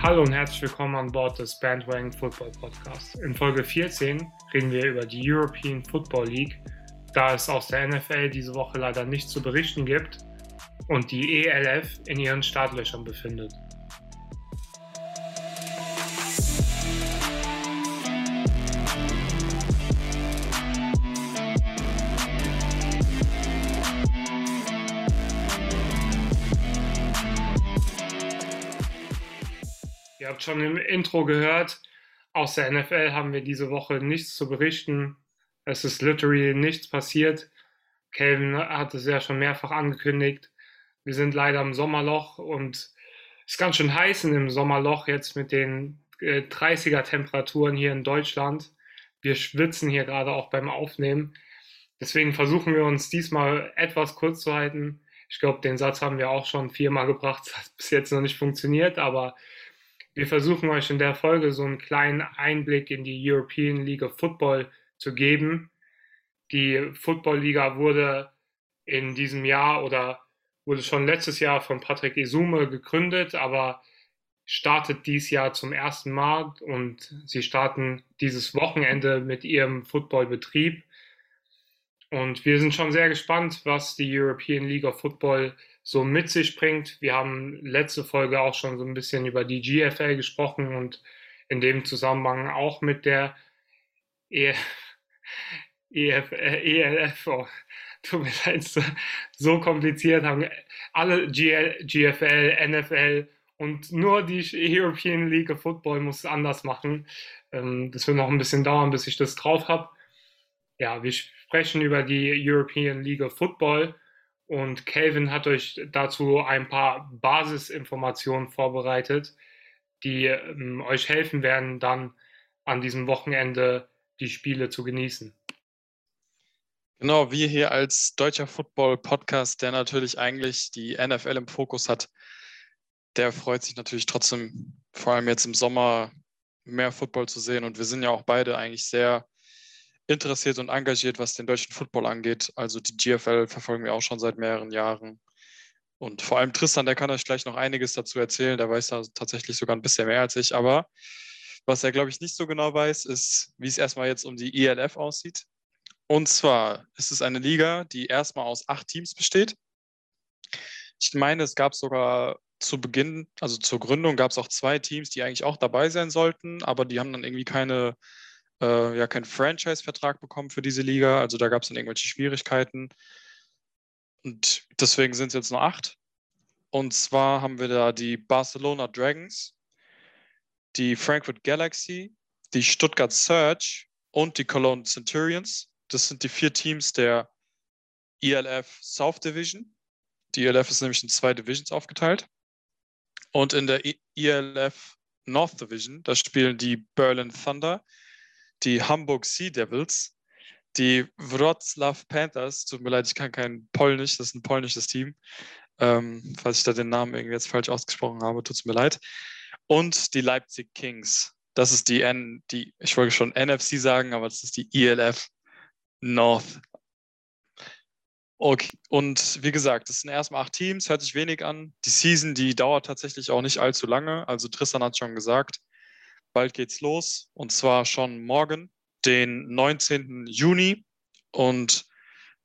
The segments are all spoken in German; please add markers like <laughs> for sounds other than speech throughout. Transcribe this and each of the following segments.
Hallo und herzlich willkommen an Bord des Bandwagon Football Podcasts. In Folge 14 reden wir über die European Football League, da es aus der NFL diese Woche leider nichts zu berichten gibt und die ELF in ihren Startlöchern befindet. Habt schon im Intro gehört, aus der NFL haben wir diese Woche nichts zu berichten. Es ist literally nichts passiert. Calvin hat es ja schon mehrfach angekündigt. Wir sind leider im Sommerloch und es ist ganz schön heiß in dem Sommerloch jetzt mit den 30er äh, Temperaturen hier in Deutschland. Wir schwitzen hier gerade auch beim Aufnehmen. Deswegen versuchen wir uns diesmal etwas kurz zu halten. Ich glaube, den Satz haben wir auch schon viermal gebracht. <laughs> Das hat bis jetzt noch nicht funktioniert, aber wir versuchen euch in der Folge so einen kleinen Einblick in die European League of Football zu geben. Die Football Liga wurde in diesem Jahr oder wurde schon letztes Jahr von Patrick Isume gegründet, aber startet dieses Jahr zum ersten Mal und sie starten dieses Wochenende mit ihrem Footballbetrieb. Und wir sind schon sehr gespannt, was die European League of Football so mit sich bringt. Wir haben letzte Folge auch schon so ein bisschen über die GFL gesprochen und in dem Zusammenhang auch mit der e EF, äh, ELF, oh, tut mir leid, so kompliziert haben alle GL, GFL, NFL und nur die European League of Football muss es anders machen. Ähm, das wird noch ein bisschen dauern, bis ich das drauf habe. Ja, wir sprechen über die European League of Football und Calvin hat euch dazu ein paar Basisinformationen vorbereitet, die ähm, euch helfen werden, dann an diesem Wochenende die Spiele zu genießen. Genau, wir hier als deutscher Football-Podcast, der natürlich eigentlich die NFL im Fokus hat, der freut sich natürlich trotzdem, vor allem jetzt im Sommer, mehr Football zu sehen. Und wir sind ja auch beide eigentlich sehr interessiert und engagiert, was den deutschen Football angeht. Also die GFL verfolgen wir auch schon seit mehreren Jahren. Und vor allem Tristan, der kann euch gleich noch einiges dazu erzählen. Der weiß da tatsächlich sogar ein bisschen mehr als ich. Aber was er, glaube ich, nicht so genau weiß, ist, wie es erstmal jetzt um die ELF aussieht. Und zwar ist es eine Liga, die erstmal aus acht Teams besteht. Ich meine, es gab sogar zu Beginn, also zur Gründung, gab es auch zwei Teams, die eigentlich auch dabei sein sollten, aber die haben dann irgendwie keine äh, ja keinen Franchise-Vertrag bekommen für diese Liga. Also da gab es dann irgendwelche Schwierigkeiten. Und deswegen sind es jetzt nur acht. Und zwar haben wir da die Barcelona Dragons, die Frankfurt Galaxy, die Stuttgart Surge und die Cologne Centurions. Das sind die vier Teams der ELF South Division. Die ELF ist nämlich in zwei Divisions aufgeteilt. Und in der ELF North Division, da spielen die Berlin Thunder, die Hamburg Sea Devils, die Wroclaw Panthers, tut mir leid, ich kann kein Polnisch, das ist ein polnisches Team. Ähm, falls ich da den Namen irgendwie jetzt falsch ausgesprochen habe, tut es mir leid. Und die Leipzig Kings. Das ist die N, die, ich wollte schon NFC sagen, aber das ist die ELF North. Okay, und wie gesagt, das sind erstmal acht Teams, hört sich wenig an. Die Season, die dauert tatsächlich auch nicht allzu lange. Also Tristan hat schon gesagt, bald geht's los und zwar schon morgen, den 19. Juni. Und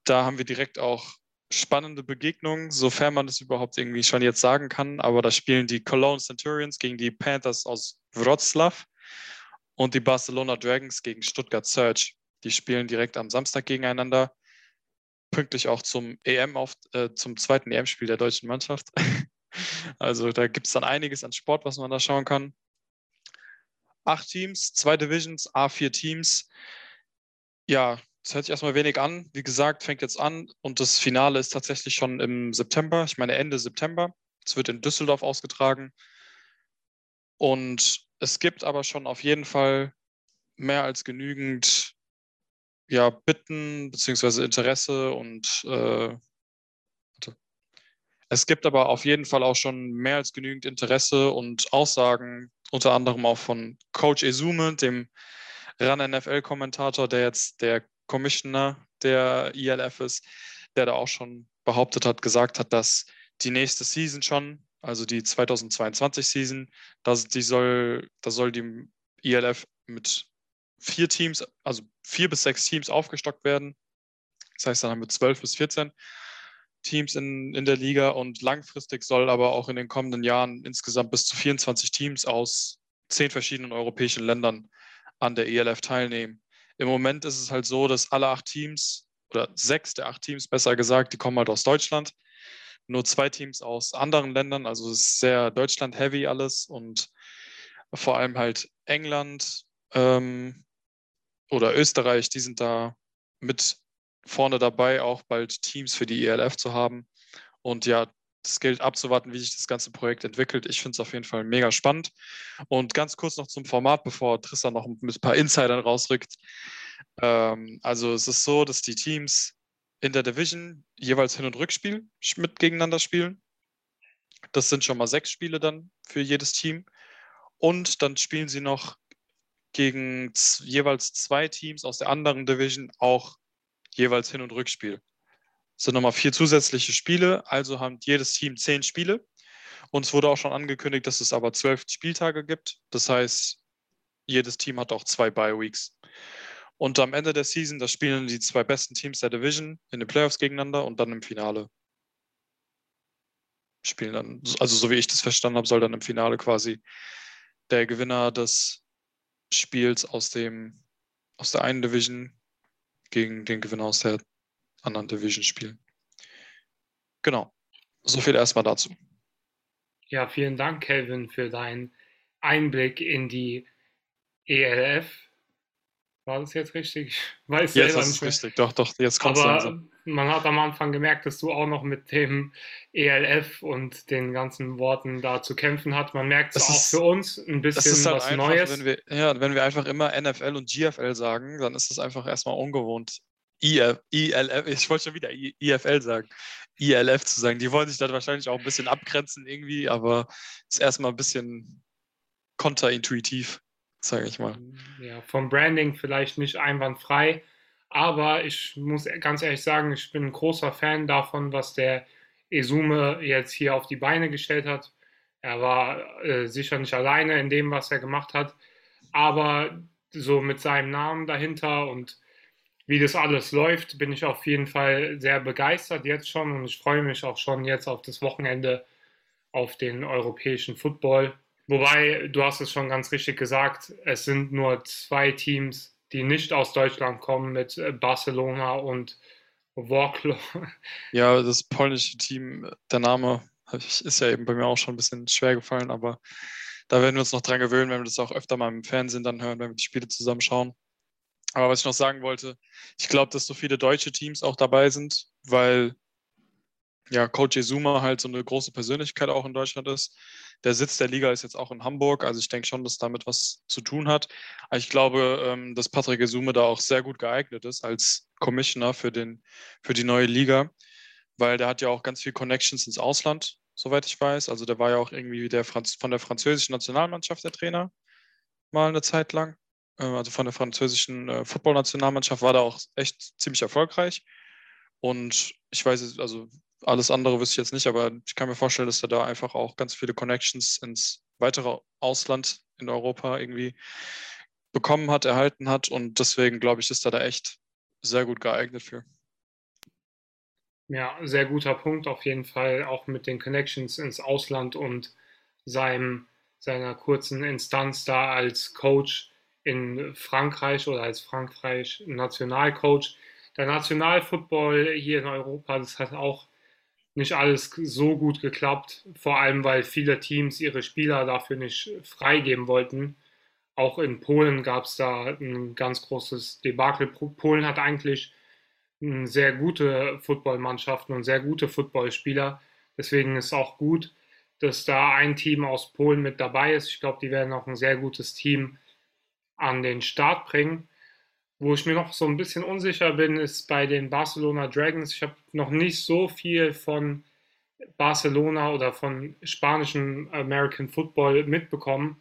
da haben wir direkt auch spannende Begegnungen, sofern man das überhaupt irgendwie schon jetzt sagen kann. Aber da spielen die Cologne Centurions gegen die Panthers aus Wroclaw und die Barcelona Dragons gegen Stuttgart Surge. Die spielen direkt am Samstag gegeneinander. Pünktlich auch zum EM auf, äh, zum zweiten EM-Spiel der deutschen Mannschaft. <laughs> also da gibt es dann einiges an Sport, was man da schauen kann acht Teams, zwei Divisions, A4 Teams. Ja, das hört sich erstmal wenig an. Wie gesagt, fängt jetzt an und das Finale ist tatsächlich schon im September, ich meine Ende September. Es wird in Düsseldorf ausgetragen. Und es gibt aber schon auf jeden Fall mehr als genügend ja, Bitten bzw. Interesse und äh, es gibt aber auf jeden Fall auch schon mehr als genügend Interesse und Aussagen unter anderem auch von Coach Ezume, dem RAN-NFL-Kommentator, der jetzt der Commissioner der ILF ist, der da auch schon behauptet hat, gesagt hat, dass die nächste Season schon, also die 2022 Season, das, die soll, da soll die ELF mit vier Teams, also vier bis sechs Teams aufgestockt werden. Das heißt, dann haben wir zwölf bis 14 Teams in, in der Liga und langfristig soll aber auch in den kommenden Jahren insgesamt bis zu 24 Teams aus zehn verschiedenen europäischen Ländern an der ELF teilnehmen. Im Moment ist es halt so, dass alle acht Teams oder sechs der acht Teams, besser gesagt, die kommen halt aus Deutschland. Nur zwei Teams aus anderen Ländern, also es ist sehr Deutschland-heavy alles und vor allem halt England ähm, oder Österreich, die sind da mit vorne dabei, auch bald Teams für die ELF zu haben. Und ja, es gilt abzuwarten, wie sich das ganze Projekt entwickelt. Ich finde es auf jeden Fall mega spannend. Und ganz kurz noch zum Format, bevor Tristan noch ein paar Insidern rausrückt. Ähm, also es ist so, dass die Teams in der Division jeweils Hin- und Rückspiel mit gegeneinander spielen. Das sind schon mal sechs Spiele dann für jedes Team. Und dann spielen sie noch gegen jeweils zwei Teams aus der anderen Division auch jeweils Hin- und Rückspiel. Es sind nochmal vier zusätzliche Spiele, also haben jedes Team zehn Spiele. Und es wurde auch schon angekündigt, dass es aber zwölf Spieltage gibt. Das heißt, jedes Team hat auch zwei Bye-Weeks. Und am Ende der Season, da spielen die zwei besten Teams der Division in den Playoffs gegeneinander und dann im Finale spielen dann, also so wie ich das verstanden habe, soll dann im Finale quasi der Gewinner des Spiels aus dem aus der einen Division gegen den Gewinner aus der anderen Division spielen. Genau. So viel erstmal dazu. Ja, vielen Dank, Kelvin, für deinen Einblick in die ELF. War das jetzt richtig? <laughs> Weiß jetzt ist es richtig. Doch, doch, jetzt kommt es langsam. Man hat am Anfang gemerkt, dass du auch noch mit dem ELF und den ganzen Worten da zu kämpfen hast. Man merkt es auch für uns ein bisschen halt was einfach, Neues. Wenn wir, ja, wenn wir einfach immer NFL und GFL sagen, dann ist es einfach erstmal ungewohnt. IF, ILF, ich wollte schon wieder IFL sagen, ILF zu sagen. Die wollen sich dann wahrscheinlich auch ein bisschen abgrenzen irgendwie, aber ist erstmal ein bisschen kontraintuitiv, sage ich mal. Ja, vom Branding vielleicht nicht einwandfrei, aber ich muss ganz ehrlich sagen, ich bin ein großer Fan davon, was der Esume jetzt hier auf die Beine gestellt hat. Er war äh, sicher nicht alleine in dem, was er gemacht hat, aber so mit seinem Namen dahinter und wie das alles läuft, bin ich auf jeden Fall sehr begeistert jetzt schon und ich freue mich auch schon jetzt auf das Wochenende auf den europäischen Football. Wobei, du hast es schon ganz richtig gesagt, es sind nur zwei Teams, die nicht aus Deutschland kommen mit Barcelona und Warklo. <laughs> Ja, das polnische Team, der Name ist ja eben bei mir auch schon ein bisschen schwer gefallen, aber da werden wir uns noch dran gewöhnen, wenn wir das auch öfter mal im Fernsehen dann hören, wenn wir die Spiele zusammen schauen. Aber was ich noch sagen wollte, ich glaube, dass so viele deutsche Teams auch dabei sind, weil ja Coach Zuma halt so eine große Persönlichkeit auch in Deutschland ist. Der Sitz der Liga ist jetzt auch in Hamburg, also ich denke schon, dass damit was zu tun hat. Aber ich glaube, ähm, dass Patrick Esume da auch sehr gut geeignet ist als Commissioner für, den, für die neue Liga, weil der hat ja auch ganz viel Connections ins Ausland, soweit ich weiß. Also der war ja auch irgendwie der Franz von der französischen Nationalmannschaft der Trainer mal eine Zeit lang. Äh, also von der französischen äh, Football-Nationalmannschaft, war da auch echt ziemlich erfolgreich. Und ich weiß, also alles andere wüsste ich jetzt nicht, aber ich kann mir vorstellen, dass er da einfach auch ganz viele Connections ins weitere Ausland in Europa irgendwie bekommen hat, erhalten hat. Und deswegen glaube ich, ist er da echt sehr gut geeignet für. Ja, sehr guter Punkt auf jeden Fall, auch mit den Connections ins Ausland und seinem, seiner kurzen Instanz da als Coach in Frankreich oder als Frankreich Nationalcoach. Der Nationalfootball hier in Europa, das hat auch nicht alles so gut geklappt, vor allem weil viele Teams ihre Spieler dafür nicht freigeben wollten. Auch in Polen gab es da ein ganz großes Debakel. Polen hat eigentlich sehr gute Footballmannschaften und sehr gute Footballspieler. Deswegen ist auch gut, dass da ein Team aus Polen mit dabei ist. Ich glaube, die werden auch ein sehr gutes Team an den Start bringen. Wo ich mir noch so ein bisschen unsicher bin, ist bei den Barcelona Dragons. Ich habe noch nicht so viel von Barcelona oder von spanischem American Football mitbekommen.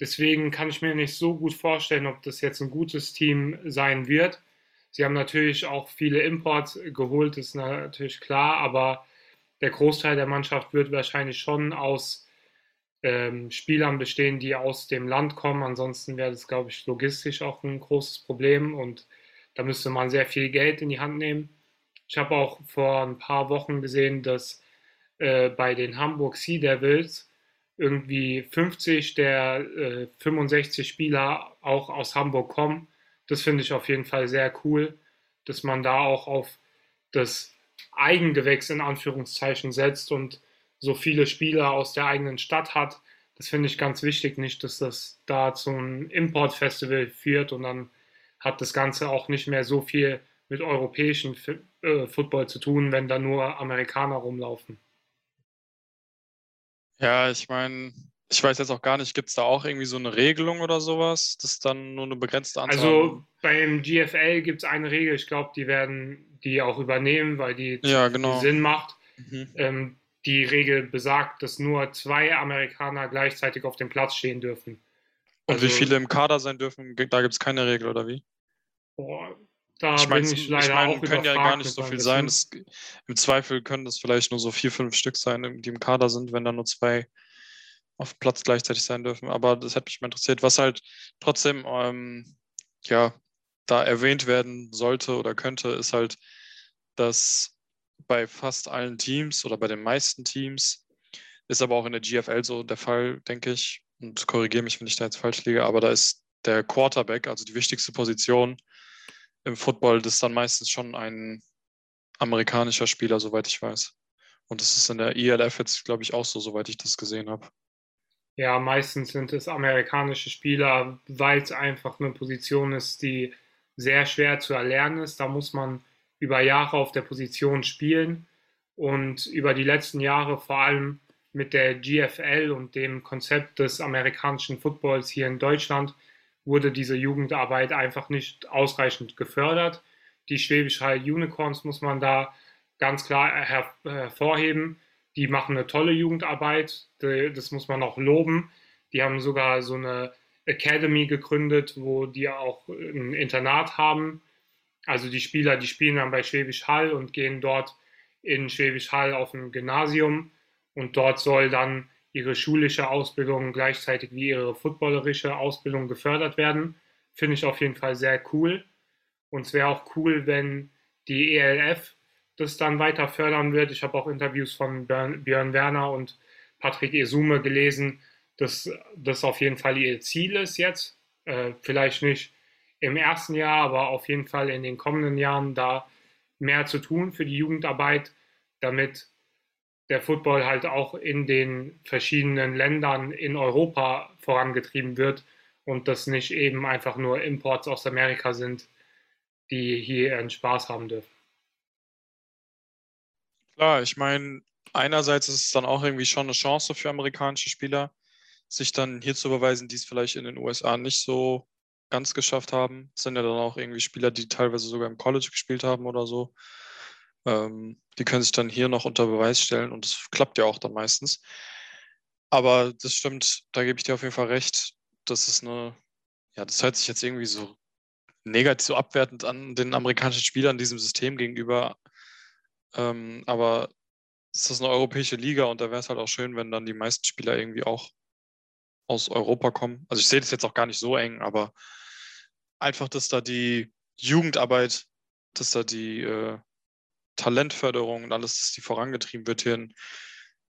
Deswegen kann ich mir nicht so gut vorstellen, ob das jetzt ein gutes Team sein wird. Sie haben natürlich auch viele Imports geholt, ist natürlich klar, aber der Großteil der Mannschaft wird wahrscheinlich schon aus ähm, Spielern bestehen, die aus dem Land kommen. Ansonsten wäre das, glaube ich, logistisch auch ein großes Problem und da müsste man sehr viel Geld in die Hand nehmen. Ich habe auch vor ein paar Wochen gesehen, dass äh, bei den Hamburg Sea Devils irgendwie 50 der äh, 65 Spieler auch aus Hamburg kommen. Das finde ich auf jeden Fall sehr cool, dass man da auch auf das Eigengewächs in Anführungszeichen setzt und so viele Spieler aus der eigenen Stadt hat. Das finde ich ganz wichtig, nicht, dass das da zu einem Importfestival führt und dann hat das Ganze auch nicht mehr so viel mit europäischem äh, Football zu tun, wenn da nur Amerikaner rumlaufen. Ja, ich meine, ich weiß jetzt auch gar nicht, gibt es da auch irgendwie so eine Regelung oder sowas, dass dann nur eine begrenzte Anzahl. Also beim GFL gibt es eine Regel, ich glaube, die werden die auch übernehmen, weil die ja, genau. Sinn macht. Mhm. Ähm, die Regel besagt, dass nur zwei Amerikaner gleichzeitig auf dem Platz stehen dürfen. Und also, wie viele im Kader sein dürfen, da gibt es keine Regel, oder wie? Boah, da ich mein, bin ich leider ich mein, auch können ja gar nicht so viel sein. Das, Im Zweifel können das vielleicht nur so vier, fünf Stück sein, die im Kader sind, wenn da nur zwei auf dem Platz gleichzeitig sein dürfen. Aber das hätte mich mal interessiert, was halt trotzdem ähm, ja, da erwähnt werden sollte oder könnte, ist halt, dass bei fast allen Teams oder bei den meisten Teams, ist aber auch in der GFL so der Fall, denke ich, und korrigiere mich, wenn ich da jetzt falsch liege, aber da ist der Quarterback, also die wichtigste Position im Football, das ist dann meistens schon ein amerikanischer Spieler, soweit ich weiß. Und das ist in der ELF jetzt, glaube ich, auch so, soweit ich das gesehen habe. Ja, meistens sind es amerikanische Spieler, weil es einfach eine Position ist, die sehr schwer zu erlernen ist. Da muss man über Jahre auf der Position spielen und über die letzten Jahre vor allem mit der GFL und dem Konzept des amerikanischen Footballs hier in Deutschland wurde diese Jugendarbeit einfach nicht ausreichend gefördert. Die Schwäbisch Hall Unicorns muss man da ganz klar her hervorheben. Die machen eine tolle Jugendarbeit, das muss man auch loben. Die haben sogar so eine Academy gegründet, wo die auch ein Internat haben also die Spieler, die spielen dann bei Schwäbisch Hall und gehen dort in Schwäbisch Hall auf ein Gymnasium und dort soll dann ihre schulische Ausbildung gleichzeitig wie ihre footballerische Ausbildung gefördert werden. Finde ich auf jeden Fall sehr cool. Und es wäre auch cool, wenn die ELF das dann weiter fördern wird. Ich habe auch Interviews von Björn Werner und Patrick Esume gelesen, dass das auf jeden Fall ihr Ziel ist jetzt. Äh, vielleicht nicht im ersten Jahr, aber auf jeden Fall in den kommenden Jahren da mehr zu tun für die Jugendarbeit, damit der Football halt auch in den verschiedenen Ländern in Europa vorangetrieben wird und das nicht eben einfach nur Imports aus Amerika sind, die hier ihren Spaß haben dürfen. Klar, ich meine, einerseits ist es dann auch irgendwie schon eine Chance für amerikanische Spieler, sich dann hier zu beweisen, die es vielleicht in den USA nicht so ganz geschafft haben. Das sind ja dann auch irgendwie Spieler, die teilweise sogar im College gespielt haben oder so. Ähm, die können sich dann hier noch unter Beweis stellen und das klappt ja auch dann meistens. Aber das stimmt, da gebe ich dir auf jeden Fall recht. Das ist eine, ja, das hört sich jetzt irgendwie so negativ, so abwertend an den amerikanischen Spielern diesem System gegenüber. Ähm, aber es ist eine europäische Liga und da wäre es halt auch schön, wenn dann die meisten Spieler irgendwie auch aus Europa kommen. Also ich sehe das jetzt auch gar nicht so eng, aber einfach, dass da die Jugendarbeit, dass da die äh, Talentförderung und alles, dass die vorangetrieben wird hier in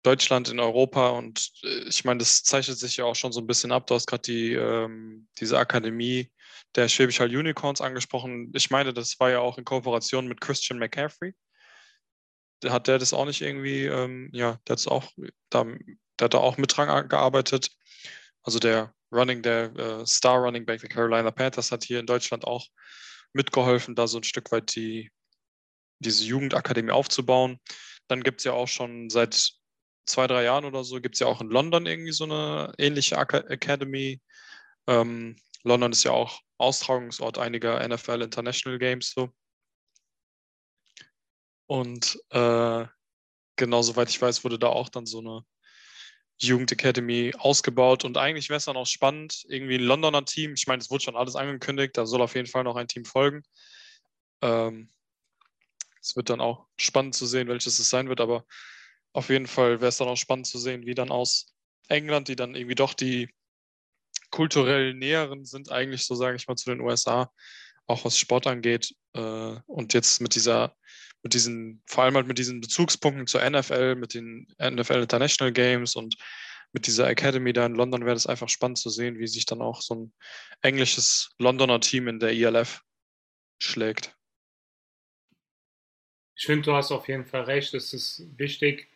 Deutschland, in Europa. Und äh, ich meine, das zeichnet sich ja auch schon so ein bisschen ab. Du hast gerade die, ähm, diese Akademie der Schwäbisch Hall Unicorns angesprochen. Ich meine, das war ja auch in Kooperation mit Christian McCaffrey. Hat der das auch nicht irgendwie, ähm, ja, der, hat auch, da, der hat da auch mit dran gearbeitet. Also der Running, der äh, Star Running Back der Carolina Panthers hat hier in Deutschland auch mitgeholfen, da so ein Stück weit die, diese Jugendakademie aufzubauen. Dann gibt es ja auch schon seit zwei, drei Jahren oder so, gibt es ja auch in London irgendwie so eine ähnliche Academy. Ähm, London ist ja auch Austragungsort einiger NFL International Games so. Und äh, genau soweit ich weiß, wurde da auch dann so eine Jugend Academy ausgebaut und eigentlich wäre es dann auch spannend, irgendwie ein Londoner Team, ich meine, es wurde schon alles angekündigt, da soll auf jeden Fall noch ein Team folgen. Ähm, es wird dann auch spannend zu sehen, welches es sein wird, aber auf jeden Fall wäre es dann auch spannend zu sehen, wie dann aus England, die dann irgendwie doch die kulturell näheren sind, eigentlich so sage ich mal zu den USA, auch was Sport angeht. Äh, und jetzt mit dieser, mit diesen, vor allem halt mit diesen Bezugspunkten zur NFL, mit den NFL International Games und mit dieser Academy da in London wäre es einfach spannend zu sehen, wie sich dann auch so ein englisches Londoner Team in der ELF schlägt. Ich finde, du hast auf jeden Fall recht. Es ist wichtig,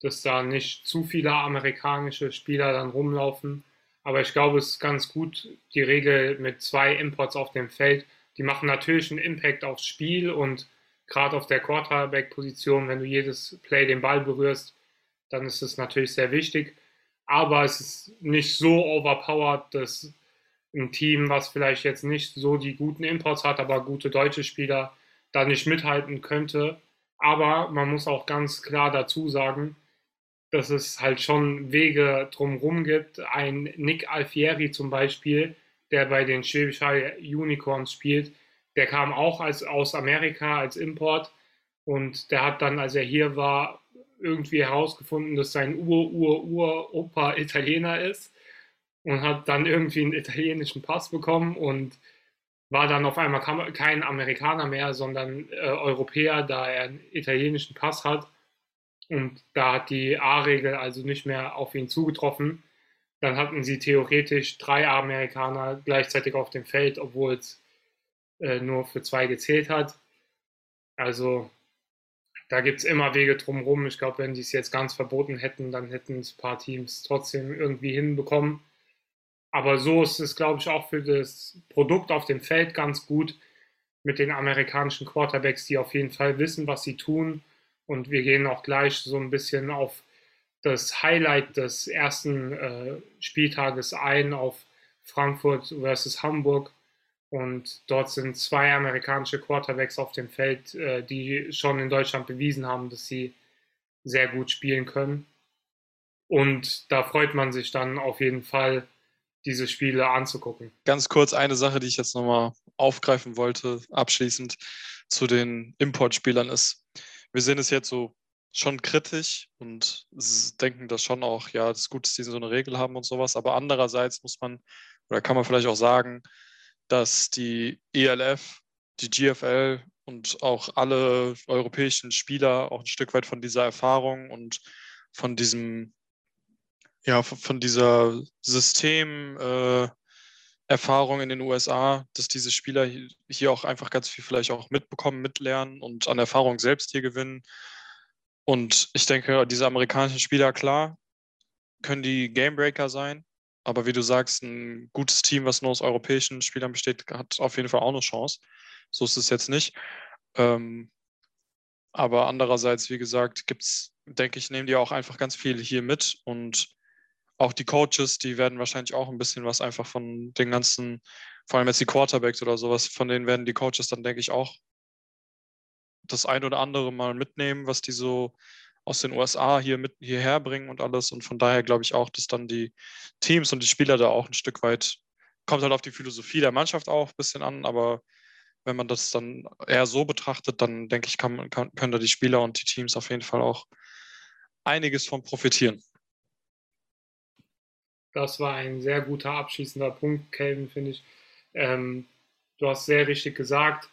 dass da nicht zu viele amerikanische Spieler dann rumlaufen. Aber ich glaube, es ist ganz gut, die Regel mit zwei Imports auf dem Feld. Die machen natürlich einen Impact aufs Spiel und gerade auf der Quarterback-Position, wenn du jedes Play den Ball berührst, dann ist es natürlich sehr wichtig. Aber es ist nicht so overpowered, dass ein Team, was vielleicht jetzt nicht so die guten Imports hat, aber gute deutsche Spieler, da nicht mithalten könnte. Aber man muss auch ganz klar dazu sagen, dass es halt schon Wege drumherum gibt. Ein Nick Alfieri zum Beispiel, der bei den Schwäbisch Unicorns spielt, der kam auch als, aus Amerika als Import und der hat dann, als er hier war, irgendwie herausgefunden, dass sein Ur-Ur-Ur-Opa Italiener ist und hat dann irgendwie einen italienischen Pass bekommen und war dann auf einmal kein Amerikaner mehr, sondern äh, Europäer, da er einen italienischen Pass hat. Und da hat die A-Regel also nicht mehr auf ihn zugetroffen. Dann hatten sie theoretisch drei Amerikaner gleichzeitig auf dem Feld, obwohl es äh, nur für zwei gezählt hat. Also da gibt es immer Wege drumherum. Ich glaube, wenn die es jetzt ganz verboten hätten, dann hätten es ein paar Teams trotzdem irgendwie hinbekommen. Aber so ist es, glaube ich, auch für das Produkt auf dem Feld ganz gut mit den amerikanischen Quarterbacks, die auf jeden Fall wissen, was sie tun. Und wir gehen auch gleich so ein bisschen auf das Highlight des ersten äh, Spieltages ein, auf Frankfurt versus Hamburg. Und dort sind zwei amerikanische Quarterbacks auf dem Feld, äh, die schon in Deutschland bewiesen haben, dass sie sehr gut spielen können. Und da freut man sich dann auf jeden Fall, diese Spiele anzugucken. Ganz kurz eine Sache, die ich jetzt nochmal aufgreifen wollte, abschließend zu den Importspielern ist, wir sehen es jetzt so schon kritisch und denken das schon auch, ja, es ist gut, dass die so eine Regel haben und sowas, aber andererseits muss man, oder kann man vielleicht auch sagen, dass die ELF, die GFL und auch alle europäischen Spieler auch ein Stück weit von dieser Erfahrung und von diesem, ja, von dieser Systemerfahrung äh, in den USA, dass diese Spieler hier auch einfach ganz viel vielleicht auch mitbekommen, mitlernen und an Erfahrung selbst hier gewinnen. Und ich denke, diese amerikanischen Spieler, klar, können die Gamebreaker sein, aber wie du sagst, ein gutes Team, was nur aus europäischen Spielern besteht, hat auf jeden Fall auch eine Chance. So ist es jetzt nicht. Ähm, aber andererseits, wie gesagt, gibt es, denke ich, nehmen die auch einfach ganz viel hier mit und auch die Coaches, die werden wahrscheinlich auch ein bisschen was einfach von den ganzen, vor allem jetzt die Quarterbacks oder sowas, von denen werden die Coaches dann, denke ich, auch das ein oder andere mal mitnehmen, was die so aus den USA hier mit hierher bringen und alles. Und von daher glaube ich auch, dass dann die Teams und die Spieler da auch ein Stück weit, kommt halt auf die Philosophie der Mannschaft auch ein bisschen an, aber wenn man das dann eher so betrachtet, dann denke ich, kann, kann, können da die Spieler und die Teams auf jeden Fall auch einiges von profitieren. Das war ein sehr guter abschließender Punkt, Kelvin, finde ich. Ähm, du hast sehr richtig gesagt,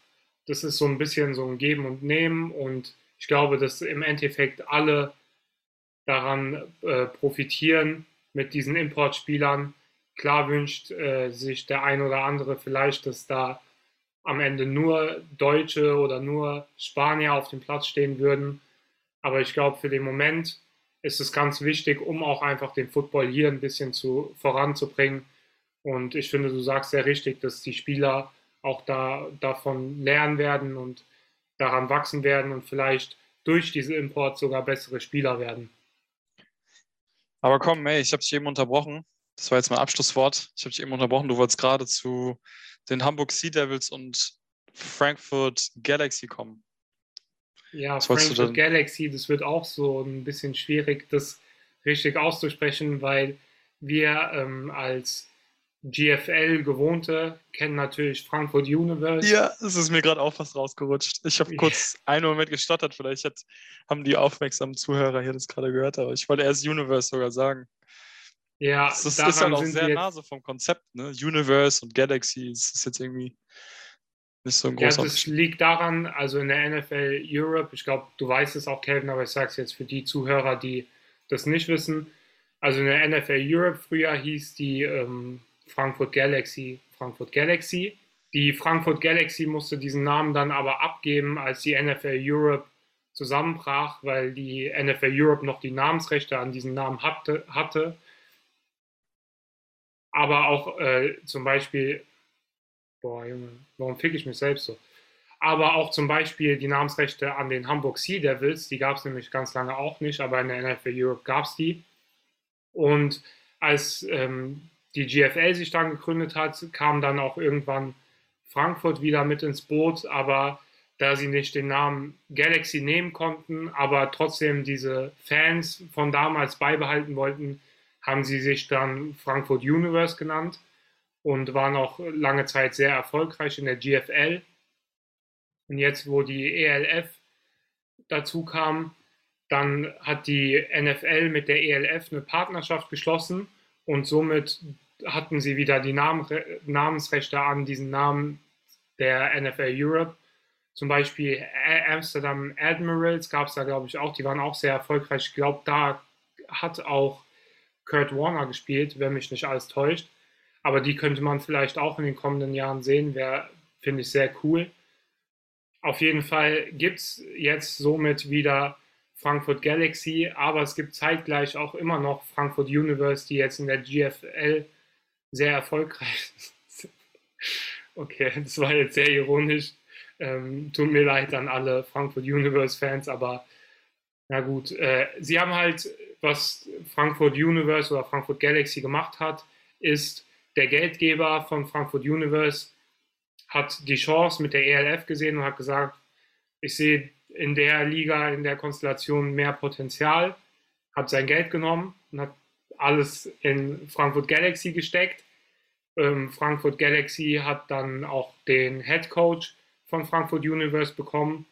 das ist so ein bisschen so ein Geben und Nehmen und ich glaube, dass im Endeffekt alle daran äh, profitieren mit diesen Importspielern. Klar wünscht äh, sich der ein oder andere vielleicht, dass da am Ende nur Deutsche oder nur Spanier auf dem Platz stehen würden. Aber ich glaube, für den Moment ist es ganz wichtig, um auch einfach den Football hier ein bisschen zu, voranzubringen. Und ich finde, du sagst sehr richtig, dass die Spieler auch da, davon lernen werden und daran wachsen werden und vielleicht durch diesen Import sogar bessere Spieler werden. Aber komm, ey, ich habe dich eben unterbrochen. Das war jetzt mein Abschlusswort. Ich habe dich eben unterbrochen. Du wolltest gerade zu den Hamburg Sea Devils und Frankfurt Galaxy kommen. Ja, Was Frankfurt Galaxy, das wird auch so ein bisschen schwierig, das richtig auszusprechen, weil wir ähm, als GFL gewohnte kennen natürlich Frankfurt Universe. Ja, es ist mir gerade auch fast rausgerutscht. Ich habe kurz einen Moment gestottert. Vielleicht hat, haben die aufmerksamen Zuhörer hier das gerade gehört, aber ich wollte erst Universe sogar sagen. Ja, das ist, ist halt auch sehr nah so vom Konzept, ne? Universe und Galaxy. Das ist jetzt irgendwie nicht so ein großer. Ja, das liegt daran, also in der NFL Europe, ich glaube, du weißt es auch, Kelvin, aber ich sage es jetzt für die Zuhörer, die das nicht wissen. Also in der NFL Europe früher hieß die ähm, Frankfurt Galaxy Frankfurt Galaxy. Die Frankfurt Galaxy musste diesen Namen dann aber abgeben, als die NFL Europe zusammenbrach, weil die NFL Europe noch die Namensrechte an diesen Namen hatte. hatte. Aber auch äh, zum Beispiel, boah Junge, warum fick ich mich selbst so? Aber auch zum Beispiel die Namensrechte an den Hamburg Sea Devils, die gab es nämlich ganz lange auch nicht, aber in der NFL Europe gab es die. Und als ähm, die GFL sich dann gegründet hat, kam dann auch irgendwann Frankfurt wieder mit ins Boot, aber da sie nicht den Namen Galaxy nehmen konnten, aber trotzdem diese Fans von damals beibehalten wollten, haben sie sich dann Frankfurt Universe genannt und waren auch lange Zeit sehr erfolgreich in der GFL. Und jetzt, wo die ELF dazu kam, dann hat die NFL mit der ELF eine Partnerschaft geschlossen und somit hatten sie wieder die Namen, Namensrechte an diesen Namen der NFL Europe. Zum Beispiel Amsterdam Admirals gab es da, glaube ich, auch. Die waren auch sehr erfolgreich. Ich glaube, da hat auch Kurt Warner gespielt, wenn mich nicht alles täuscht. Aber die könnte man vielleicht auch in den kommenden Jahren sehen. Wäre, finde ich, sehr cool. Auf jeden Fall gibt es jetzt somit wieder Frankfurt Galaxy, aber es gibt zeitgleich auch immer noch Frankfurt Universe, die jetzt in der GFL sehr erfolgreich. <laughs> Okay, das war jetzt sehr ironisch. Ähm, tut mir leid an alle Frankfurt Universe-Fans, aber na gut. Äh, sie haben halt, was Frankfurt Universe oder Frankfurt Galaxy gemacht hat, ist, der Geldgeber von Frankfurt Universe hat die Chance mit der ELF gesehen und hat gesagt, ich sehe in der Liga, in der Konstellation mehr Potenzial, hat sein Geld genommen und hat alles in Frankfurt Galaxy gesteckt. Ähm, Frankfurt Galaxy hat dann auch den Head Coach von Frankfurt Universe bekommen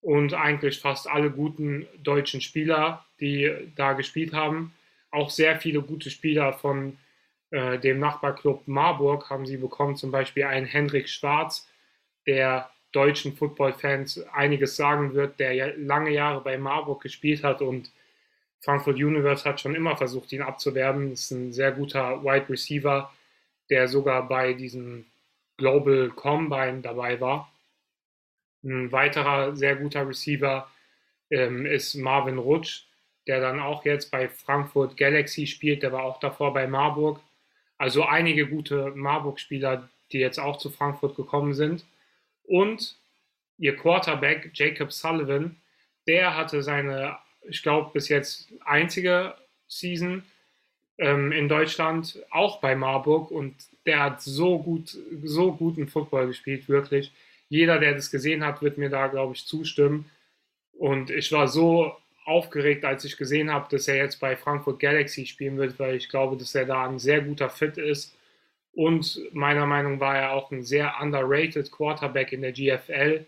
und eigentlich fast alle guten deutschen Spieler, die da gespielt haben. Auch sehr viele gute Spieler von äh, dem Nachbarclub Marburg haben sie bekommen, zum Beispiel einen Henrik Schwarz, der deutschen Football-Fans einiges sagen wird, der lange Jahre bei Marburg gespielt hat und Frankfurt Universe hat schon immer versucht, ihn abzuwerben. Ist ein sehr guter Wide Receiver, der sogar bei diesem Global Combine dabei war. Ein weiterer sehr guter Receiver ähm, ist Marvin Rutsch, der dann auch jetzt bei Frankfurt Galaxy spielt. Der war auch davor bei Marburg. Also einige gute Marburg-Spieler, die jetzt auch zu Frankfurt gekommen sind. Und ihr Quarterback Jacob Sullivan, der hatte seine, ich glaube, bis jetzt einzige Season ähm, in Deutschland, auch bei Marburg. Und der hat so gut, so guten Football gespielt, wirklich. Jeder, der das gesehen hat, wird mir da, glaube ich, zustimmen. Und ich war so aufgeregt, als ich gesehen habe, dass er jetzt bei Frankfurt Galaxy spielen wird, weil ich glaube, dass er da ein sehr guter Fit ist und meiner Meinung nach war er auch ein sehr underrated Quarterback in der GFL,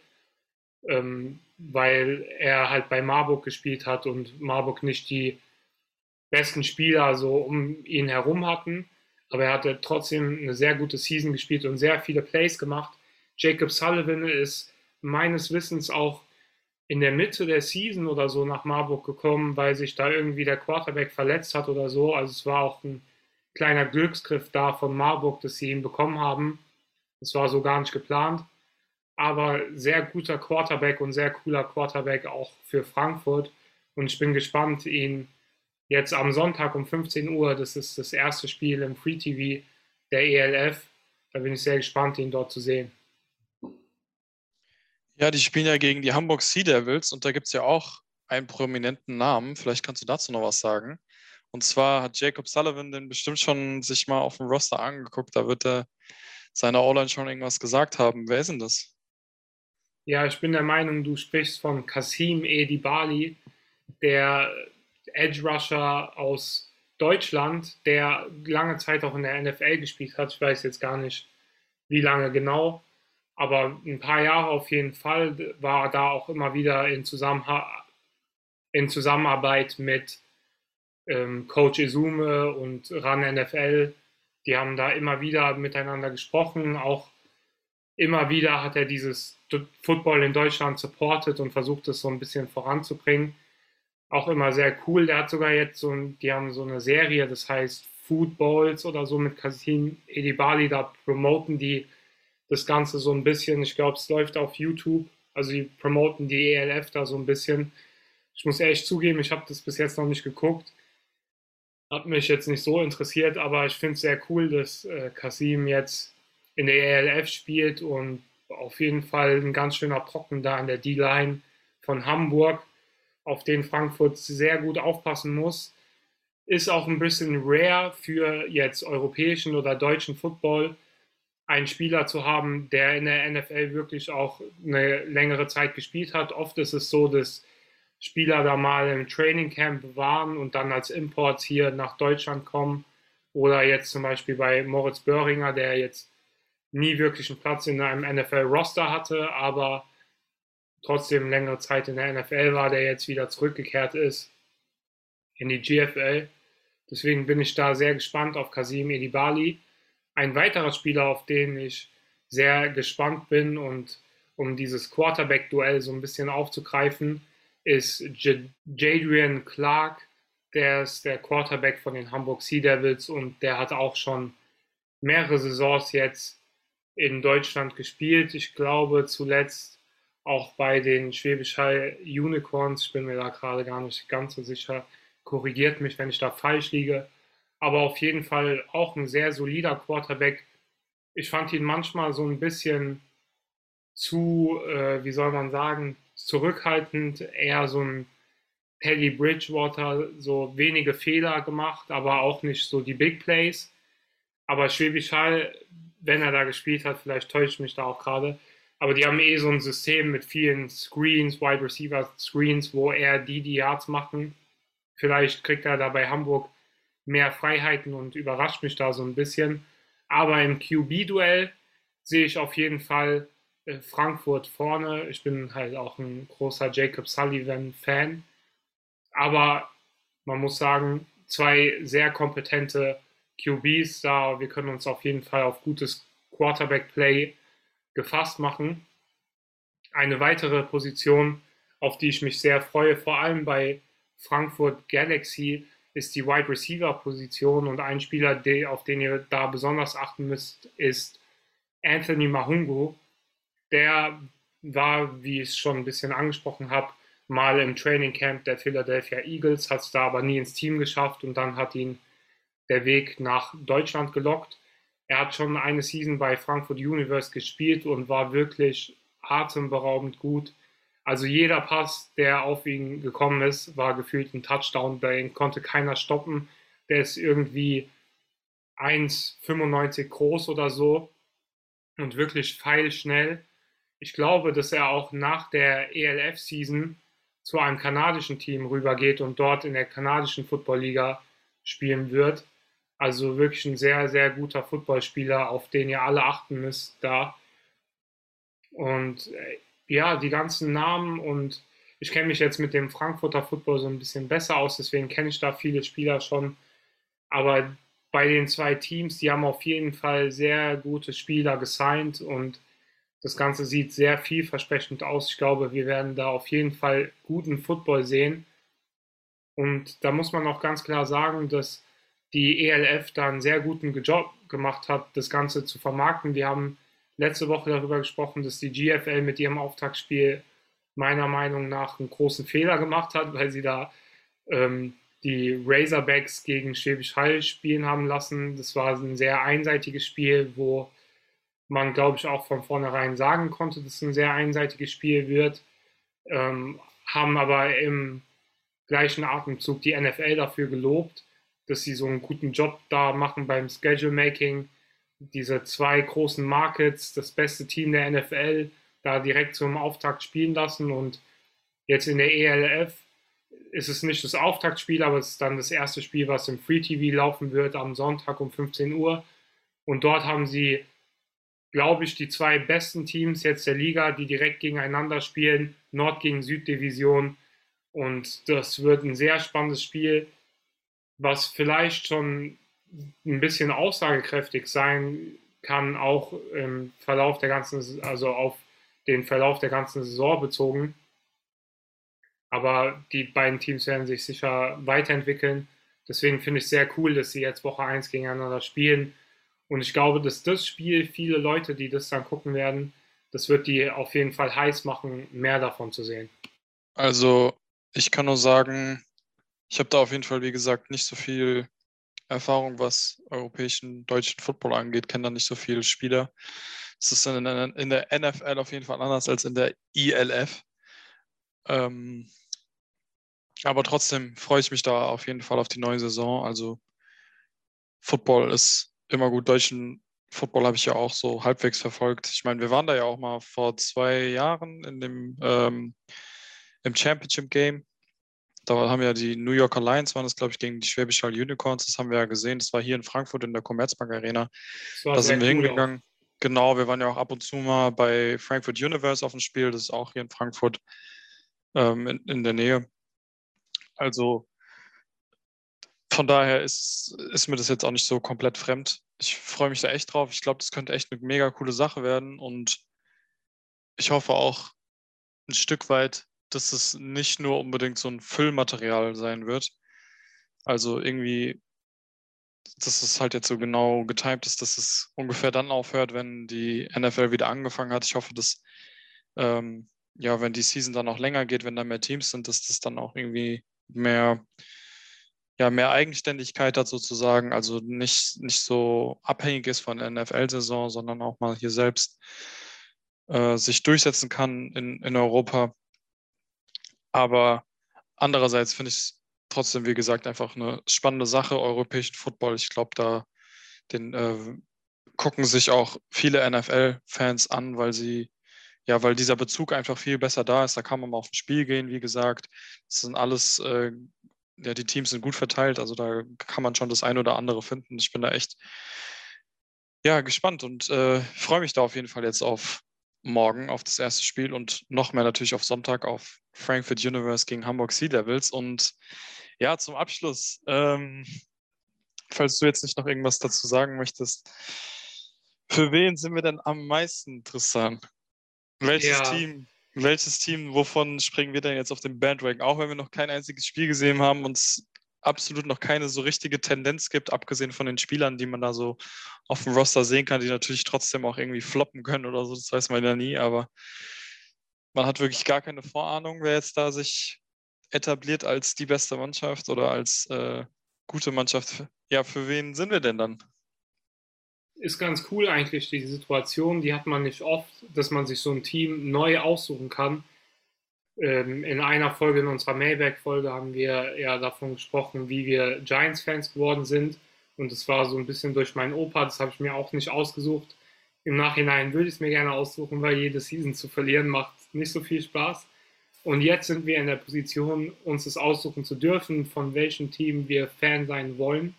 ähm, weil er halt bei Marburg gespielt hat und Marburg nicht die besten Spieler so um ihn herum hatten. Aber er hatte trotzdem eine sehr gute Season gespielt und sehr viele Plays gemacht. Jacob Sullivan ist meines Wissens auch in der Mitte der Season oder so nach Marburg gekommen, weil sich da irgendwie der Quarterback verletzt hat oder so. Also es war auch ein kleiner Glücksgriff da von Marburg, dass sie ihn bekommen haben. Das war so gar nicht geplant. Aber sehr guter Quarterback und sehr cooler Quarterback auch für Frankfurt. Und ich bin gespannt, ihn jetzt am Sonntag um 15 Uhr, das ist das erste Spiel im Free TV der ELF. Da bin ich sehr gespannt, ihn dort zu sehen. Ja, die spielen ja gegen die Hamburg Sea Devils und da gibt es ja auch einen prominenten Namen. Vielleicht kannst du dazu noch was sagen. Und zwar hat Jacob Sullivan den bestimmt schon sich mal auf dem Roster angeguckt. Da wird er seiner O-Line schon irgendwas gesagt haben. Wer ist denn das? Ja, ich bin der Meinung, du sprichst von Kasim Edibali, der Edge Rusher aus Deutschland, der lange Zeit auch in der NFL gespielt hat. Ich weiß jetzt gar nicht, wie lange genau, aber ein paar Jahre auf jeden Fall war da auch immer wieder in, Zusammenha in Zusammenarbeit mit ähm, Coach Izume und RAN NFL. Die haben da immer wieder miteinander gesprochen. Auch immer wieder hat er dieses Football in Deutschland supportet und versucht es so ein bisschen voranzubringen. Auch immer sehr cool. Der hat sogar jetzt so, die haben so eine Serie, das heißt Footballs oder so mit Kasim Edibali. Da promoten die das Ganze so ein bisschen. Ich glaube, es läuft auf YouTube. Also die promoten die ELF da so ein bisschen. Ich muss ehrlich zugeben, ich habe das bis jetzt noch nicht geguckt. Hat mich jetzt nicht so interessiert, aber ich finde es sehr cool, dass äh, Kasim jetzt in der ELF spielt und auf jeden Fall ein ganz schöner Brocken da an der D-Line von Hamburg, auf den Frankfurt sehr gut aufpassen muss. Ist auch ein bisschen rare für jetzt europäischen oder deutschen Football, einen Spieler zu haben, der in der NFL wirklich auch eine längere Zeit gespielt hat. Oft ist es so, dass Spieler da mal im Training Camp waren und dann als Imports hier nach Deutschland kommen. Oder jetzt zum Beispiel bei Moritz Böhringer, der jetzt nie wirklich einen Platz in einem NFL-Roster hatte, aber trotzdem längere Zeit in der NFL war, der jetzt wieder zurückgekehrt ist in die GFL. Deswegen bin ich da sehr gespannt auf Kasim Edibali. Ein weiterer Spieler, auf den ich sehr gespannt bin und um dieses Quarterback-Duell so ein bisschen aufzugreifen, ist Jadrian Clark. Der ist der Quarterback von den Hamburg Sea Devils und der hat auch schon mehrere Saisons jetzt in Deutschland gespielt. Ich glaube zuletzt auch bei den Schwäbisch Hall Unicorns. Ich bin mir da gerade gar nicht ganz so sicher. Korrigiert mich, wenn ich da falsch liege aber auf jeden Fall auch ein sehr solider Quarterback. Ich fand ihn manchmal so ein bisschen zu, äh, wie soll man sagen, zurückhaltend, eher so ein Teddy Bridgewater, so wenige Fehler gemacht, aber auch nicht so die Big Plays. Aber Schwäbisch Hall, wenn er da gespielt hat, vielleicht täuscht mich da auch gerade, aber die haben eh so ein System mit vielen Screens, Wide Receiver Screens, wo er die, die Yards machen. Vielleicht kriegt er da bei Hamburg mehr Freiheiten und überrascht mich da so ein bisschen. Aber im QB-Duell sehe ich auf jeden Fall äh, Frankfurt vorne. Ich bin halt auch ein großer Jacob Sullivan-Fan. Aber man muss sagen, zwei sehr kompetente QBs da. Wir können uns auf jeden Fall auf gutes Quarterback-Play gefasst machen. Eine weitere Position, auf die ich mich sehr freue, vor allem bei Frankfurt Galaxy, ist die Wide Receiver Position und ein Spieler, auf den ihr da besonders achten müsst, ist Anthony Mahungu. Der war, wie ich es schon ein bisschen angesprochen habe, mal im Training Camp der Philadelphia Eagles, hat es da aber nie ins Team geschafft und dann hat ihn der Weg nach Deutschland gelockt. Er hat schon eine Season bei Frankfurt Universe gespielt und war wirklich atemberaubend gut. Also jeder Pass, der auf ihn gekommen ist, war gefühlt ein Touchdown. Den konnte keiner stoppen. Der ist irgendwie 1,95 groß oder so und wirklich feilschnell. Ich glaube, dass er auch nach der ELF-Season zu einem kanadischen Team rübergeht und dort in der kanadischen Football-Liga spielen wird. Also wirklich ein sehr, sehr guter Footballspieler, auf den ihr alle achten müsst da. Und äh, ja, die ganzen Namen und ich kenne mich jetzt mit dem Frankfurter Football so ein bisschen besser aus, deswegen kenne ich da viele Spieler schon. Aber bei den zwei Teams, die haben auf jeden Fall sehr gute Spieler gesigned und das Ganze sieht sehr vielversprechend aus. Ich glaube, wir werden da auf jeden Fall guten Football sehen. Und da muss man auch ganz klar sagen, dass die ELF da einen sehr guten Job gemacht hat, das Ganze zu vermarkten. Wir haben letzte Woche darüber gesprochen, dass die GFL mit ihrem Auftaktspiel meiner Meinung nach einen großen Fehler gemacht hat, weil sie da ähm, die Razorbacks gegen Schwäbisch Hall spielen haben lassen. Das war ein sehr einseitiges Spiel, wo man, glaube ich, auch von vornherein sagen konnte, dass es ein sehr einseitiges Spiel wird. Ähm, haben aber im gleichen Atemzug die NFL dafür gelobt, dass sie so einen guten Job da machen beim Schedule Making diese zwei großen Markets, das beste Team der NFL, da direkt zum Auftakt spielen lassen. Und jetzt in der ELF ist es nicht das Auftaktspiel, aber es ist dann das erste Spiel, was im Free TV laufen wird am Sonntag um 15 Uhr. Und dort haben sie, glaube ich, die zwei besten Teams jetzt der Liga, die direkt gegeneinander spielen, Nord gegen Süddivision. Und das wird ein sehr spannendes Spiel, was vielleicht schon ein bisschen aussagekräftig sein kann, auch im Verlauf der ganzen, also auf den Verlauf der ganzen Saison bezogen. Aber die beiden Teams werden sich sicher weiterentwickeln. Deswegen finde ich es sehr cool, dass sie jetzt Woche 1 gegeneinander spielen. Und ich glaube, dass das Spiel viele Leute, die das dann gucken werden, das wird die auf jeden Fall heiß machen, mehr davon zu sehen. Also, ich kann nur sagen, ich habe da auf jeden Fall, wie gesagt, nicht so viel Erfahrung, was europäischen, deutschen Football angeht, kenne da nicht so viele Spieler. Es ist in, in, der NFL auf jeden Fall anders als in der ILF. Ähm, aber trotzdem freue ich mich da auf jeden Fall auf die neue Saison. Also Football ist immer gut. Deutschen Football habe ich ja auch so halbwegs verfolgt. Ich meine, wir waren da ja auch mal vor zwei Jahren in dem ähm, im Championship Game. Da haben ja die New Yorker Lions, waren das, glaube ich, gegen die Schwäbisch Hall Unicorns. Das haben wir ja gesehen. Das war hier in Frankfurt in der Commerzbank Arena. Da sind wir cool hingegangen. Auch. Genau, wir waren ja auch ab und zu mal bei Frankfurt Universe auf dem Spiel. Das ist auch hier in Frankfurt ähm, in, in der Nähe. Also von daher ist, ist mir das jetzt auch nicht so komplett fremd. Ich freue mich da echt drauf. Ich glaube, das könnte echt eine mega coole Sache werden und ich hoffe auch ein Stück weit, dass es nicht nur unbedingt so ein Füllmaterial sein wird. Also irgendwie, dass es halt jetzt so genau getimt ist, dass es ungefähr dann aufhört, wenn die NFL wieder angefangen hat. Ich hoffe, dass ähm, ja, wenn die Season dann noch länger geht, wenn da mehr Teams sind, dass das dann auch irgendwie mehr, ja, mehr Eigenständigkeit hat sozusagen, also nicht, nicht so abhängig ist von der NFL-Saison, sondern auch mal hier selbst äh, sich durchsetzen kann in, in Europa. Aber andererseits finde ich es trotzdem, wie gesagt, einfach eine spannende Sache, europäischen Football. Ich glaube, da den äh, gucken sich auch viele NFL-Fans an, weil sie ja, weil dieser Bezug einfach viel besser da ist. Da kann man mal auf ein Spiel gehen, wie gesagt. Das sind alles, äh, ja, die Teams sind gut verteilt, also da kann man schon das eine oder andere finden. Ich bin da echt, ja, gespannt und äh, freue mich da auf jeden Fall jetzt auf morgen, auf das erste Spiel und noch mehr natürlich auf Sonntag auf Frankfurt Universe gegen Hamburg Sea Devils. Und ja, zum Abschluss, ähm, falls du jetzt nicht noch irgendwas dazu sagen möchtest, für wen sind wir denn am meisten interessant? Welches ja. Team, welches Team, wovon springen wir denn jetzt auf den Bandwagon? Auch wenn wir noch kein einziges Spiel gesehen haben und es absolut noch keine so richtige Tendenz gibt, abgesehen von den Spielern, die man da so auf dem Roster sehen kann, die natürlich trotzdem auch irgendwie floppen können oder so, das weiß man ja nie, aber man hat wirklich gar keine Vorahnung, wer jetzt da sich etabliert als die beste Mannschaft oder als äh, gute Mannschaft. Ja, für wen sind wir denn dann? ist ganz cool eigentlich, die Situation, die hat man nicht oft, dass man sich so ein Team neu aussuchen kann. Ähm, in einer Folge, in unserer Mailback-Folge, haben wir ja davon gesprochen, wie wir Giants-Fans geworden sind. Und es war so ein bisschen durch meinen Opa, das habe ich mir auch nicht ausgesucht. Im Nachhinein würde ich es mir gerne aussuchen, weil jede Season zu verlieren macht nicht so viel Spaß. Und jetzt sind wir in der Position, uns es aussuchen zu dürfen, von welchem Team wir Fan sein wollen.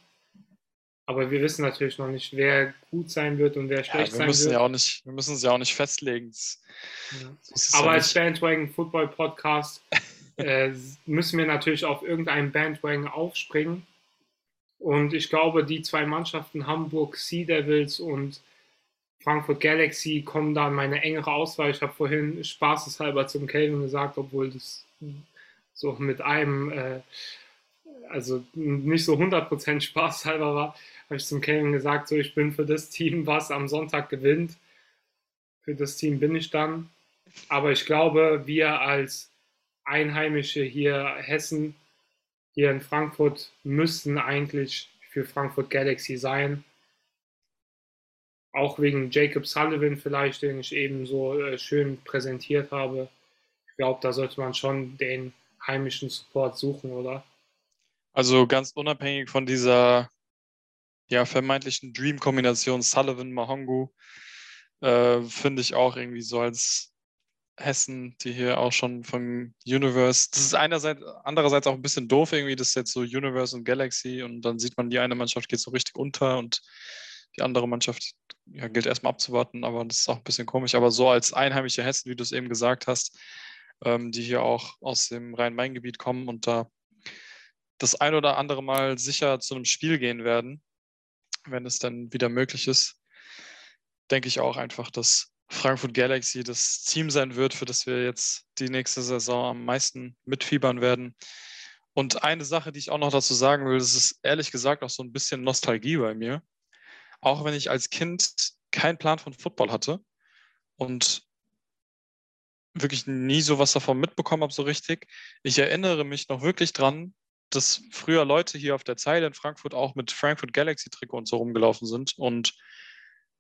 Aber wir wissen natürlich noch nicht, wer gut sein wird und wer schlecht ja, sein wird. Ja auch nicht, wir müssen es ja auch nicht festlegen. Ja. Aber ja als Bandwagon Football Podcast <laughs> äh, müssen wir natürlich auf irgendeinen Bandwagon aufspringen. Und ich glaube, die zwei Mannschaften, Hamburg Sea Devils und Frankfurt Galaxy, kommen da in meine engere Auswahl. Ich habe vorhin spaßeshalber zum Kelvin gesagt, obwohl das so mit einem, äh, also nicht so 100% <laughs> spaßhalber war habe ich zum Kevin gesagt, so ich bin für das Team, was am Sonntag gewinnt. Für das Team bin ich dann. Aber ich glaube, wir als Einheimische hier Hessen, hier in Frankfurt, müssen eigentlich für Frankfurt Galaxy sein. Auch wegen Jacob Sullivan vielleicht, den ich eben so äh, schön präsentiert habe. Ich glaube, da sollte man schon den heimischen Support suchen, oder? Also ganz unabhängig von dieser ja, vermeintlichen Dream-Kombination Sullivan, Mahongu, äh, finde ich auch irgendwie so als Hessen, die hier auch schon von Universe. Das ist einerseits, andererseits auch ein bisschen doof irgendwie, das ist jetzt so Universe und Galaxy und dann sieht man, die eine Mannschaft geht so richtig unter und die andere Mannschaft ja, gilt erstmal abzuwarten, aber das ist auch ein bisschen komisch. Aber so als einheimische Hessen, wie du es eben gesagt hast, ähm, die hier auch aus dem Rhein-Main-Gebiet kommen und da das ein oder andere Mal sicher zu einem Spiel gehen werden, wenn es dann wieder möglich ist, denke ich auch einfach, dass Frankfurt Galaxy das Team sein wird, für das wir jetzt die nächste Saison am meisten mitfiebern werden. Und eine Sache, die ich auch noch dazu sagen will, das ist ehrlich gesagt auch so ein bisschen Nostalgie bei mir. Auch wenn ich als Kind keinen Plan von Football hatte und wirklich nie so was davon mitbekommen habe, so richtig. Ich erinnere mich noch wirklich dran, dass früher Leute hier auf der Zeile in Frankfurt auch mit Frankfurt Galaxy Trikot und so rumgelaufen sind und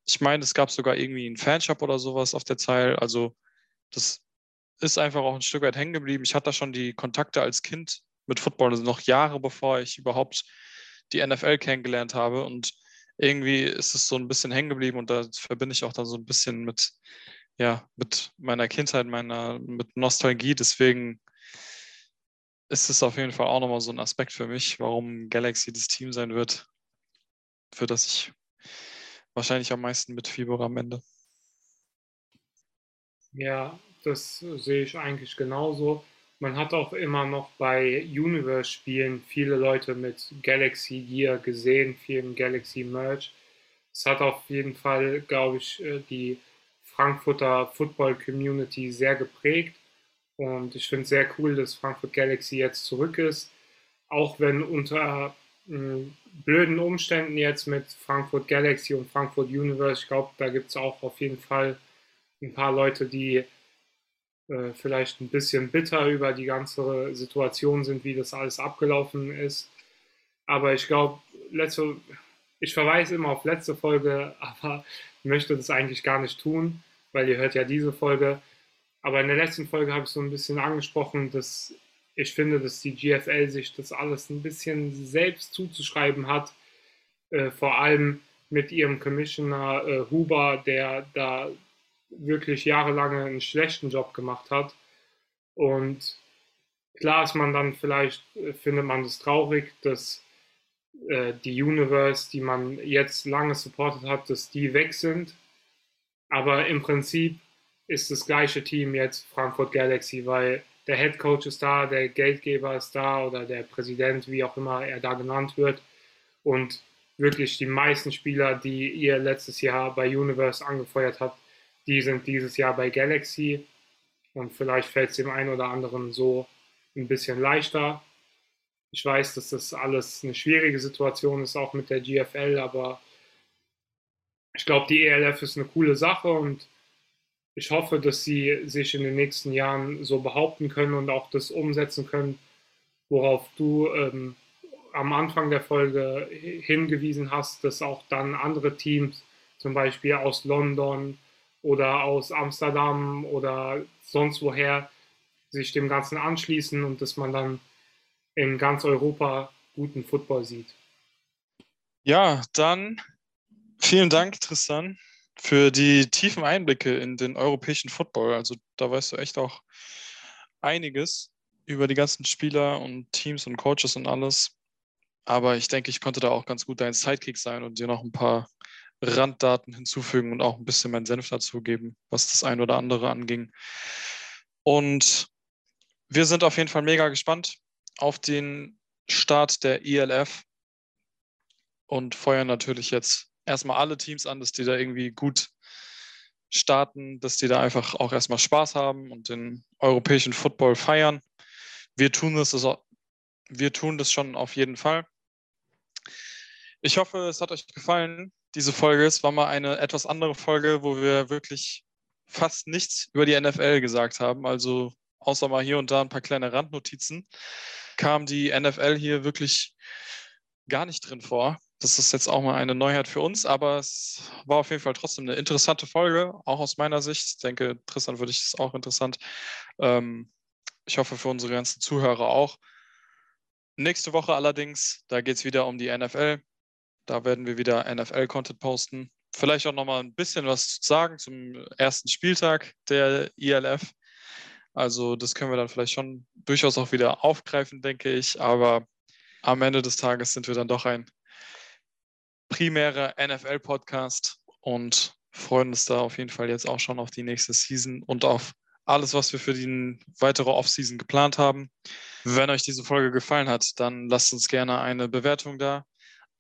ich meine, es gab sogar irgendwie einen Fanshop oder sowas auf der Zeile. Also das ist einfach auch ein Stück weit hängen geblieben. Ich hatte da schon die Kontakte als Kind mit Football, also noch Jahre bevor ich überhaupt die NFL kennengelernt habe. Und irgendwie ist es so ein bisschen hängen geblieben und da verbinde ich auch dann so ein bisschen mit, ja, mit meiner Kindheit, meiner, mit Nostalgie. Deswegen ist es auf jeden Fall auch nochmal so ein Aspekt für mich, warum Galaxy das Team sein wird, für das ich wahrscheinlich am meisten mit Fieber am Ende. Ja, das sehe ich eigentlich genauso. Man hat auch immer noch bei Universe-Spielen viele Leute mit Galaxy Gear gesehen, vielen Galaxy Merch. Es hat auf jeden Fall, glaube ich, äh, die Frankfurter Football Community sehr geprägt. Und ich finde es sehr cool, dass Frankfurt Galaxy jetzt zurück ist. Auch wenn unter blöden Umständen jetzt mit Frankfurt Galaxy und Frankfurt Universe, ich glaube, da gibt es auch auf jeden Fall ein paar Leute, die äh, vielleicht ein bisschen bitter über die ganze Situation sind, wie das alles abgelaufen ist. Aber ich glaube, ich verweise immer auf letzte Folge, <laughs> aber möchte das eigentlich gar nicht tun, weil ihr hört ja diese Folge. Aber in der letzten Folge habe ich so ein bisschen angesprochen, dass ich finde, dass die GFL sich das alles ein bisschen selbst zuzuschreiben hat, äh, vor allem mit ihrem Commissioner äh, Huber, der da wirklich jahrelang einen schlechten Job gemacht hat. Und klar ist man dann vielleicht, äh, findet man das traurig, dass äh, die Universe, die man jetzt lange supportet hat, dass die weg sind. Aber im Prinzip ist das gleiche Team jetzt Frankfurt Galaxy, weil der Head Coach ist da, der Geldgeber ist da oder der Präsident, wie auch immer er da genannt wird. Und wirklich die meisten Spieler, die ihr letztes Jahr bei Universe angefeuert habt, die sind dieses Jahr bei Galaxy. Und vielleicht fällt es dem einen oder anderen so ein bisschen leichter. Ich weiß, dass das alles eine schwierige Situation ist, auch mit der GFL, aber ich glaube, die ELF ist eine coole Sache und ich hoffe, dass sie sich in den nächsten Jahren so behaupten können und auch das umsetzen können, worauf du ähm, am Anfang der Folge hingewiesen hast, dass auch dann andere Teams, zum Beispiel aus London oder aus Amsterdam oder sonst woher, sich dem Ganzen anschließen und dass man dann in ganz Europa guten Football sieht. Ja, dann vielen Dank, Tristan für die tiefen Einblicke in den europäischen Football. Also da weißt du echt auch einiges über die ganzen Spieler und Teams und Coaches und alles. Aber ich denke, ich konnte da auch ganz gut dein Sidekick sein und dir noch ein paar Randdaten hinzufügen und auch ein bisschen meinen Senf dazugeben, was das ein oder andere anging. Und wir sind auf jeden Fall mega gespannt auf den Start der ELF und feuern natürlich jetzt erstmal alle Teams an, dass die da irgendwie gut starten, dass die da einfach auch erstmal Spaß haben und den europäischen Football feiern. Wir tun das, also, wir tun das schon auf jeden Fall. Ich hoffe, es hat euch gefallen, diese Folge. Es war mal eine etwas andere Folge, wo wir wirklich fast nichts über die NFL gesagt haben. Also außer mal hier und da ein paar kleine Randnotizen, kam die NFL hier wirklich gar nicht drin vor. Das ist jetzt auch mal eine Neuheit für uns, aber es war auf jeden Fall trotzdem eine interessante Folge, auch aus meiner Sicht. Ich denke, Tristan würde ich es auch interessant. Ähm, ich hoffe für unsere ganzen Zuhörer auch. Nächste Woche allerdings, da geht es wieder um die NFL. Da werden wir wieder NFL-Content posten. Vielleicht auch nochmal ein bisschen was sagen zum ersten Spieltag der ILF. Also das können wir dann vielleicht schon durchaus auch wieder aufgreifen, denke ich. Aber am Ende des Tages sind wir dann doch ein primärer NFL-Podcast und freuen uns da auf jeden Fall jetzt auch schon auf die nächste Season und auf alles, was wir für die weitere Offseason geplant haben. Wenn euch diese Folge gefallen hat, dann lasst uns gerne eine Bewertung da.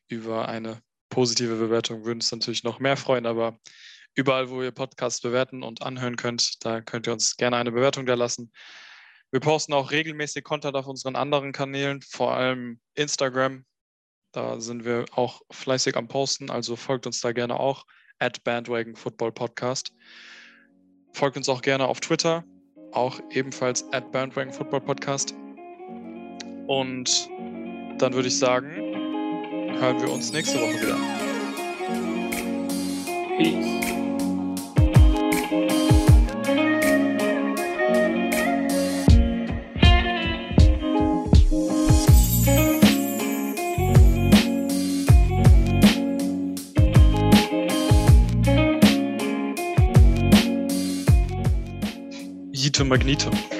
Über eine positive Bewertung würden uns natürlich noch mehr freuen, aber überall, wo ihr Podcasts bewerten und anhören könnt, da könnt ihr uns gerne eine Bewertung da lassen. Wir posten auch regelmäßig Content auf unseren anderen Kanälen, vor allem Instagram. Da sind wir auch fleißig am Posten, also folgt uns da gerne auch at Bandwagon Football Podcast. Folgt uns auch gerne auf Twitter, auch ebenfalls at Bandwagon Football Podcast. Und dann würde ich sagen, hören wir uns nächste Woche wieder. Peace. Magnito.